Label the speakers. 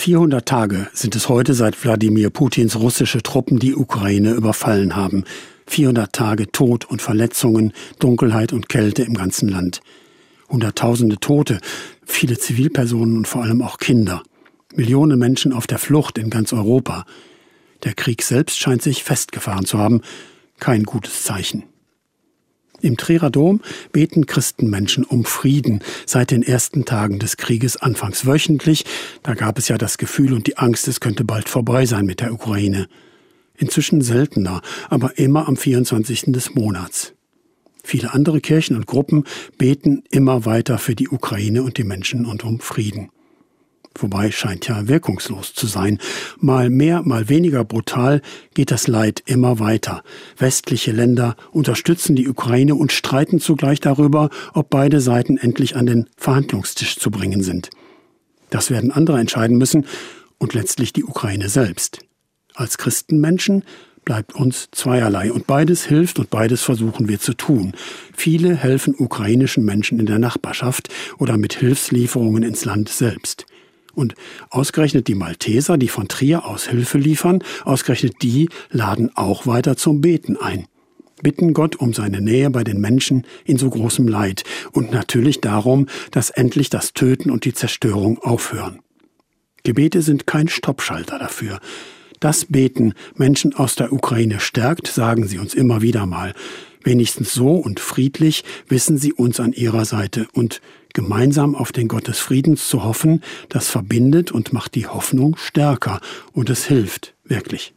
Speaker 1: 400 Tage sind es heute, seit Wladimir Putins russische Truppen die Ukraine überfallen haben. 400 Tage Tod und Verletzungen, Dunkelheit und Kälte im ganzen Land. Hunderttausende Tote, viele Zivilpersonen und vor allem auch Kinder. Millionen Menschen auf der Flucht in ganz Europa. Der Krieg selbst scheint sich festgefahren zu haben. Kein gutes Zeichen. Im Trierer Dom beten Christenmenschen um Frieden seit den ersten Tagen des Krieges anfangs wöchentlich. Da gab es ja das Gefühl und die Angst, es könnte bald vorbei sein mit der Ukraine. Inzwischen seltener, aber immer am 24. des Monats. Viele andere Kirchen und Gruppen beten immer weiter für die Ukraine und die Menschen und um Frieden. Wobei scheint ja wirkungslos zu sein. Mal mehr, mal weniger brutal geht das Leid immer weiter. Westliche Länder unterstützen die Ukraine und streiten zugleich darüber, ob beide Seiten endlich an den Verhandlungstisch zu bringen sind. Das werden andere entscheiden müssen und letztlich die Ukraine selbst. Als Christenmenschen bleibt uns zweierlei und beides hilft und beides versuchen wir zu tun. Viele helfen ukrainischen Menschen in der Nachbarschaft oder mit Hilfslieferungen ins Land selbst. Und ausgerechnet die Malteser, die von Trier aus Hilfe liefern, ausgerechnet die laden auch weiter zum Beten ein. Bitten Gott um seine Nähe bei den Menschen in so großem Leid und natürlich darum, dass endlich das Töten und die Zerstörung aufhören. Gebete sind kein Stoppschalter dafür. Das Beten Menschen aus der Ukraine stärkt, sagen sie uns immer wieder mal. Wenigstens so und friedlich wissen sie uns an ihrer Seite und gemeinsam auf den Gott des Friedens zu hoffen, das verbindet und macht die Hoffnung stärker und es hilft wirklich.